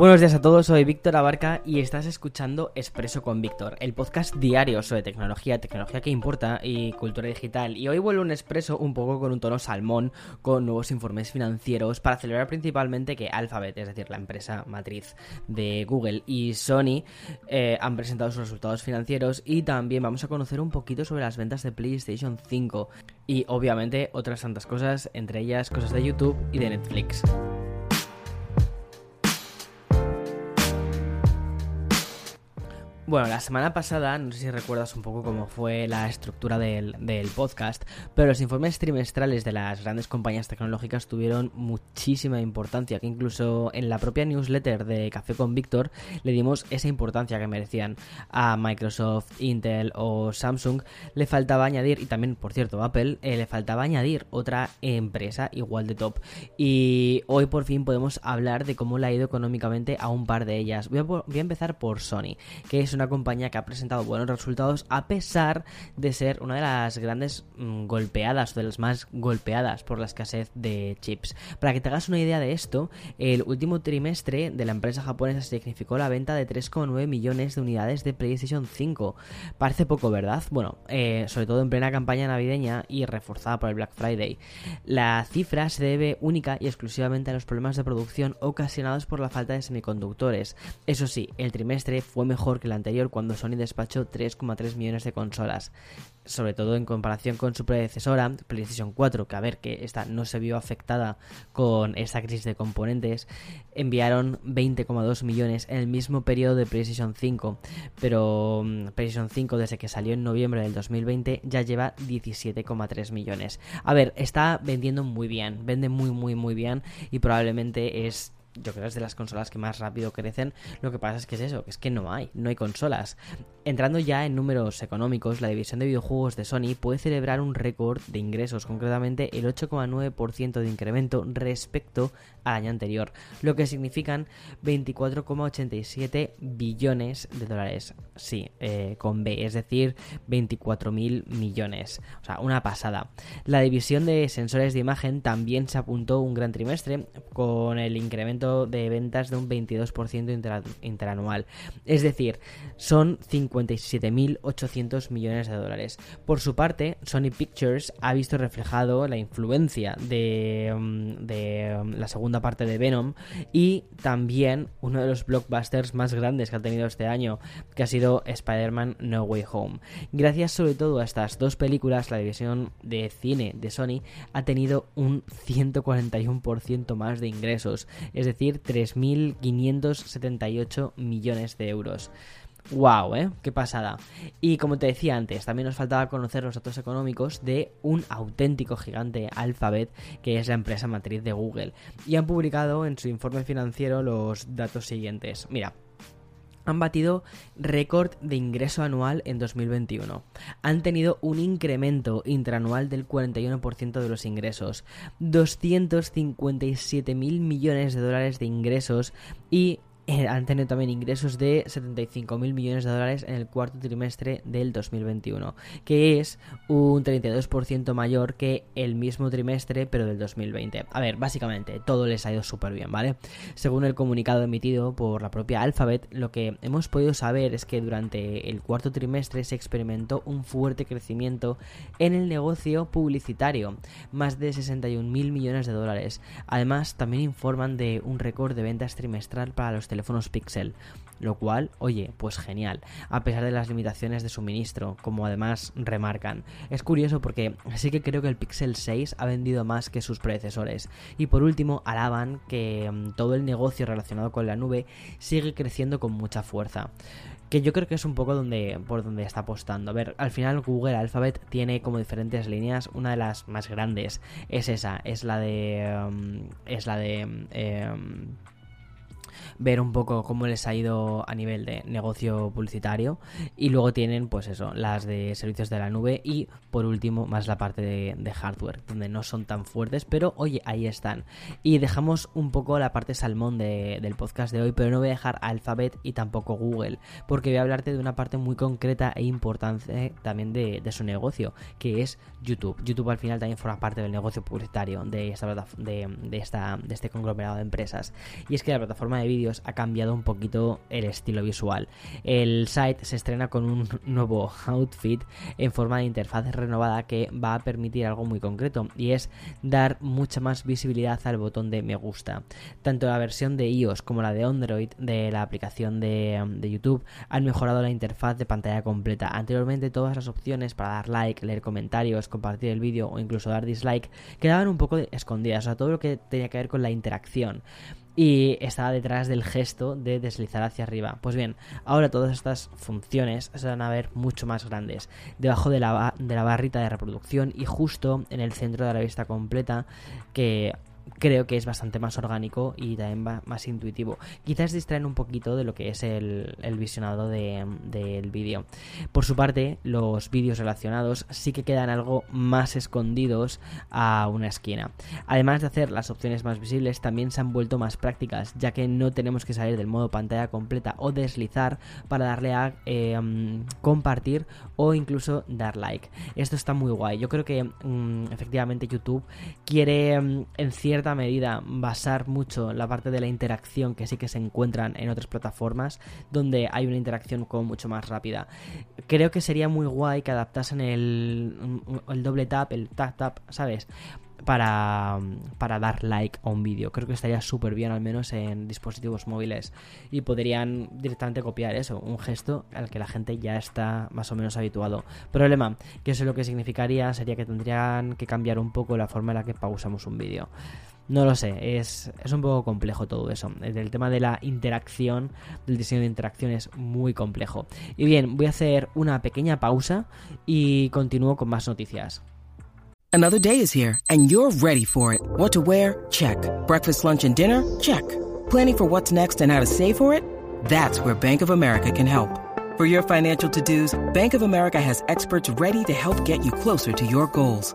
Buenos días a todos, soy Víctor Abarca y estás escuchando Expreso con Víctor, el podcast diario sobre tecnología, tecnología que importa y cultura digital. Y hoy vuelvo un expreso un poco con un tono salmón, con nuevos informes financieros, para celebrar principalmente que Alphabet, es decir, la empresa matriz de Google y Sony, eh, han presentado sus resultados financieros y también vamos a conocer un poquito sobre las ventas de PlayStation 5 y obviamente otras tantas cosas, entre ellas cosas de YouTube y de Netflix. Bueno, la semana pasada, no sé si recuerdas un poco cómo fue la estructura del, podcast, pero los informes trimestrales de las grandes compañías tecnológicas tuvieron muchísima importancia, que incluso en la propia newsletter de Café con Víctor le dimos esa importancia que merecían a Microsoft, Intel o Samsung. Le faltaba añadir, y también, por cierto, Apple, eh, le faltaba añadir otra empresa igual de top. Y hoy por fin podemos hablar de cómo le ha ido económicamente a un par de ellas. Voy a, voy a empezar por Sony, que es una compañía que ha presentado buenos resultados a pesar de ser una de las grandes mm, golpeadas o de las más golpeadas por la escasez de chips. Para que te hagas una idea de esto, el último trimestre de la empresa japonesa significó la venta de 3,9 millones de unidades de PlayStation 5. Parece poco, ¿verdad? Bueno, eh, sobre todo en plena campaña navideña y reforzada por el Black Friday. La cifra se debe única y exclusivamente a los problemas de producción ocasionados por la falta de semiconductores. Eso sí, el trimestre fue mejor que el anterior cuando Sony despachó 3,3 millones de consolas, sobre todo en comparación con su predecesora, PlayStation 4, que a ver que esta no se vio afectada con esta crisis de componentes, enviaron 20,2 millones en el mismo periodo de PlayStation 5, pero mm, PlayStation 5 desde que salió en noviembre del 2020 ya lleva 17,3 millones. A ver, está vendiendo muy bien, vende muy muy muy bien y probablemente es yo creo que es de las consolas que más rápido crecen. Lo que pasa es que es eso, que es que no hay, no hay consolas. Entrando ya en números económicos, la división de videojuegos de Sony puede celebrar un récord de ingresos, concretamente el 8,9% de incremento respecto al año anterior, lo que significan 24,87 billones de dólares. Sí, eh, con B, es decir, 24.000 millones. O sea, una pasada. La división de sensores de imagen también se apuntó un gran trimestre con el incremento de ventas de un 22% interanual. Es decir, son 57.800 millones de dólares. Por su parte, Sony Pictures ha visto reflejado la influencia de, mm, de mm, la segunda parte de Venom y también uno de los blockbusters más grandes que ha tenido este año, que ha sido Spider-Man No Way Home. Gracias sobre todo a estas dos películas, la división de cine de Sony ha tenido un 141% más de ingresos. Es decir, 3.578 millones de euros. ¡Wow! ¿eh? ¡Qué pasada! Y como te decía antes, también nos faltaba conocer los datos económicos de un auténtico gigante Alphabet, que es la empresa matriz de Google. Y han publicado en su informe financiero los datos siguientes. Mira, han batido récord de ingreso anual en 2021. Han tenido un incremento interanual del 41% de los ingresos, 257 mil millones de dólares de ingresos y han tenido también ingresos de 75 mil millones de dólares en el cuarto trimestre del 2021, que es un 32% mayor que el mismo trimestre pero del 2020. A ver, básicamente todo les ha ido súper bien, ¿vale? Según el comunicado emitido por la propia Alphabet, lo que hemos podido saber es que durante el cuarto trimestre se experimentó un fuerte crecimiento en el negocio publicitario, más de 61 mil millones de dólares. Además, también informan de un récord de ventas trimestral para los teléfonos Pixel, lo cual, oye, pues genial, a pesar de las limitaciones de suministro, como además remarcan. Es curioso porque sí que creo que el Pixel 6 ha vendido más que sus predecesores. Y por último, alaban que mm, todo el negocio relacionado con la nube sigue creciendo con mucha fuerza que yo creo que es un poco donde por donde está apostando. A ver, al final Google Alphabet tiene como diferentes líneas, una de las más grandes es esa, es la de mm, es la de em, ver un poco cómo les ha ido a nivel de negocio publicitario y luego tienen pues eso, las de servicios de la nube y por último más la parte de, hardware, donde no son tan fuertes, pero oye, ahí están. Y dejamos un poco la parte salmón del podcast de hoy, pero no voy a dejar Alphabet y tampoco Google, porque voy a hablarte de una parte muy concreta e importante también de, su negocio, que es YouTube. YouTube al final también forma parte del negocio publicitario de esta, de, de, esta, de este conglomerado de empresas. Y es que la plataforma de vídeo ha cambiado un poquito el estilo visual. El site se estrena con un nuevo outfit en forma de interfaz renovada que va a permitir algo muy concreto y es dar mucha más visibilidad al botón de me gusta. Tanto la versión de iOS como la de Android de la aplicación de, de YouTube han mejorado la interfaz de pantalla completa. Anteriormente todas las opciones para dar like, leer comentarios, compartir el vídeo o incluso dar dislike quedaban un poco escondidas, o sea, todo lo que tenía que ver con la interacción y estaba detrás del gesto de deslizar hacia arriba. Pues bien, ahora todas estas funciones se van a ver mucho más grandes, debajo de la, de la barrita de reproducción y justo en el centro de la vista completa que creo que es bastante más orgánico y también más intuitivo. Quizás distraen un poquito de lo que es el, visionado del vídeo. Por su parte, los vídeos relacionados sí que quedan algo más escondidos a una esquina. Además de hacer las opciones más visibles, también se han vuelto más prácticas, ya que no tenemos que salir del modo pantalla completa o deslizar para darle a em, compartir o incluso dar like. Esto está muy guay. Yo creo que mm, efectivamente YouTube quiere em, en cierta medida basar mucho la parte de la interacción que sí que se encuentran en otras plataformas donde hay una interacción como mucho más rápida. Creo que sería muy guay que adaptasen el, el doble tap, el tap tap, ¿sabes? para, para dar like a un vídeo. Creo que estaría súper bien, al menos en dispositivos móviles. Y podrían directamente copiar eso, un gesto al que la gente ya está más o menos habituado. Problema, que eso lo que significaría sería que tendrían que cambiar un poco la forma en la que pausamos un vídeo. No lo sé, es, es, un poco complejo todo eso. El tema de la interacción, del diseño de interacción es muy complejo. Y bien, voy a hacer una pequeña pausa y continúo con más noticias. Another day is here and you're ready for it. What to wear? Check. Breakfast, lunch and dinner? Check. Planning for what's next and how to save for it? That's where Bank of America can help. For your financial to-dos, Bank of America has experts ready to help get you closer to your goals.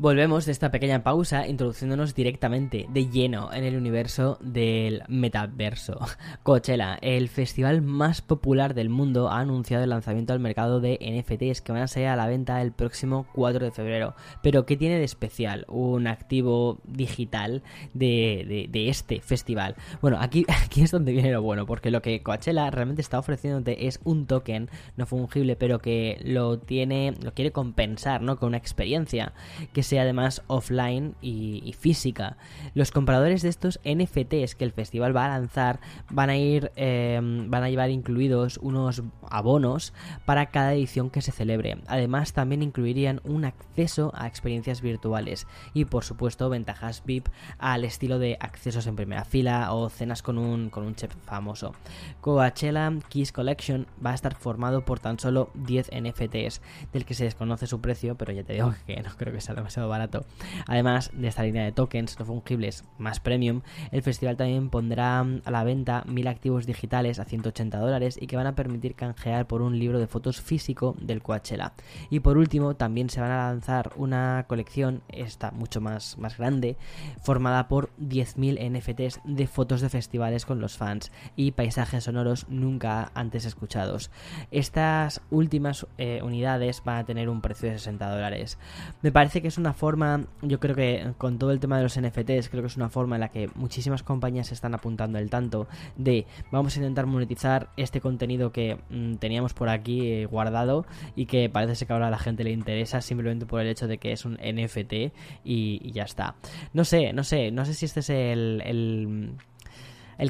Volvemos de esta pequeña pausa introduciéndonos directamente de lleno en el universo del metaverso. Coachella, el festival más popular del mundo, ha anunciado el lanzamiento al mercado de NFTs que van a salir a la venta el próximo 4 de febrero. Pero ¿qué tiene de especial un activo digital de, este festival? Bueno, aquí, aquí es donde viene lo bueno, porque lo que Coachella realmente está ofreciéndote es un token no fungible, pero que lo tiene, lo quiere compensar, ¿no? Con una experiencia que sea además offline y, física. Los compradores de estos NFTs que el festival va a lanzar van a ir, em, van a llevar incluidos unos abonos para cada edición que se celebre. Además también incluirían un acceso a experiencias virtuales y por supuesto ventajas VIP al estilo de accesos en primera fila o cenas con un, con un chef famoso. Coachella Kiss Collection va a estar formado por tan solo 10 NFTs, del que se desconoce su precio, pero ya te digo que no creo que sea demasiado barato. Además de esta línea de tokens no fungibles más premium, el festival también pondrá a la venta mil activos digitales a 180 dólares y que van a permitir canjear por un libro de fotos físico del Coachella. Y por último, también se van a lanzar una colección, esta mucho más, más grande, formada por 10.000 NFTs de fotos de festivales con los fans y paisajes sonoros nunca antes escuchados. Estas últimas eh, unidades van a tener un precio de 60 dólares. Me parece que es una una forma, yo creo que con todo el tema de los NFTs, creo que es una forma en la que muchísimas compañías se están apuntando el tanto de vamos a intentar monetizar este contenido que mm, teníamos por aquí eh, guardado y que parece ser que ahora a la gente le interesa simplemente por el hecho de que es un NFT y, ya está. No sé, no sé, no sé si este es el el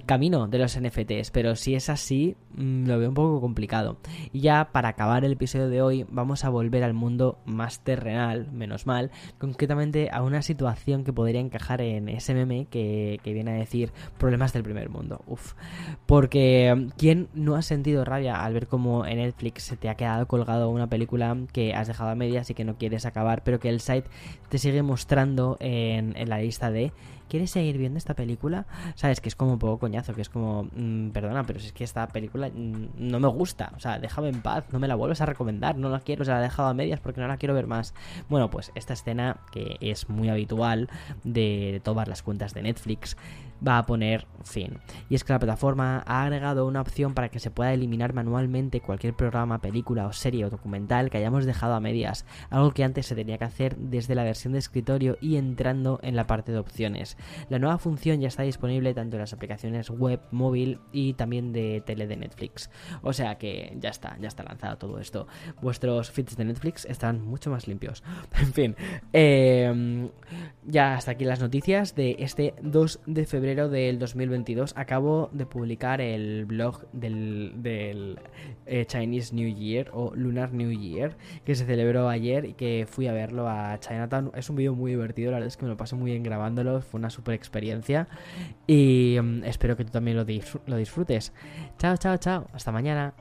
camino de los NFTs, pero si es así, mm, lo veo un poco complicado. Y ya para acabar el episodio de hoy, vamos a volver al mundo más terrenal, menos mal, concretamente a una situación que podría encajar en ese meme que, viene a decir problemas del primer mundo. Uf. Porque, ¿quién no ha sentido rabia al ver cómo en Netflix se te ha quedado colgado una película que has dejado a medias y que no quieres acabar, pero que el site te sigue mostrando en, en la lista de ¿quieres seguir viendo esta película? Sabes que es como un poco coñazo, que es como, mm, perdona, pero es que esta película mm, no me gusta, o sea, déjame en paz, no me la vuelves a recomendar, no la quiero, o sea, la he dejado a medias porque no la quiero ver más. Bueno, pues esta escena que es muy habitual de todas las cuentas de Netflix va a poner fin. Y es que la plataforma ha agregado una opción para que se pueda eliminar manualmente cualquier programa, película o serie o documental que hayamos dejado a medias, algo que antes se tenía que hacer desde la versión de escritorio y entrando en la parte de opciones. La nueva función ya está disponible tanto en las aplicaciones web, móvil y también de tele de Netflix. O sea que ya está, ya está lanzado todo esto. Vuestros feeds de Netflix están mucho más limpios. en fin, eh, ya hasta aquí las noticias de este 2 de febrero del 2022 acabo de publicar el blog del, eh, Chinese New Year o Lunar New Year que se celebró ayer y que fui a verlo a Chinatown. Es un vídeo muy divertido, la verdad es que me lo pasé muy bien grabándolo, fue una super experiencia y mm, espero que tú también lo, lo disfrutes. Chao, chao, chao, hasta mañana.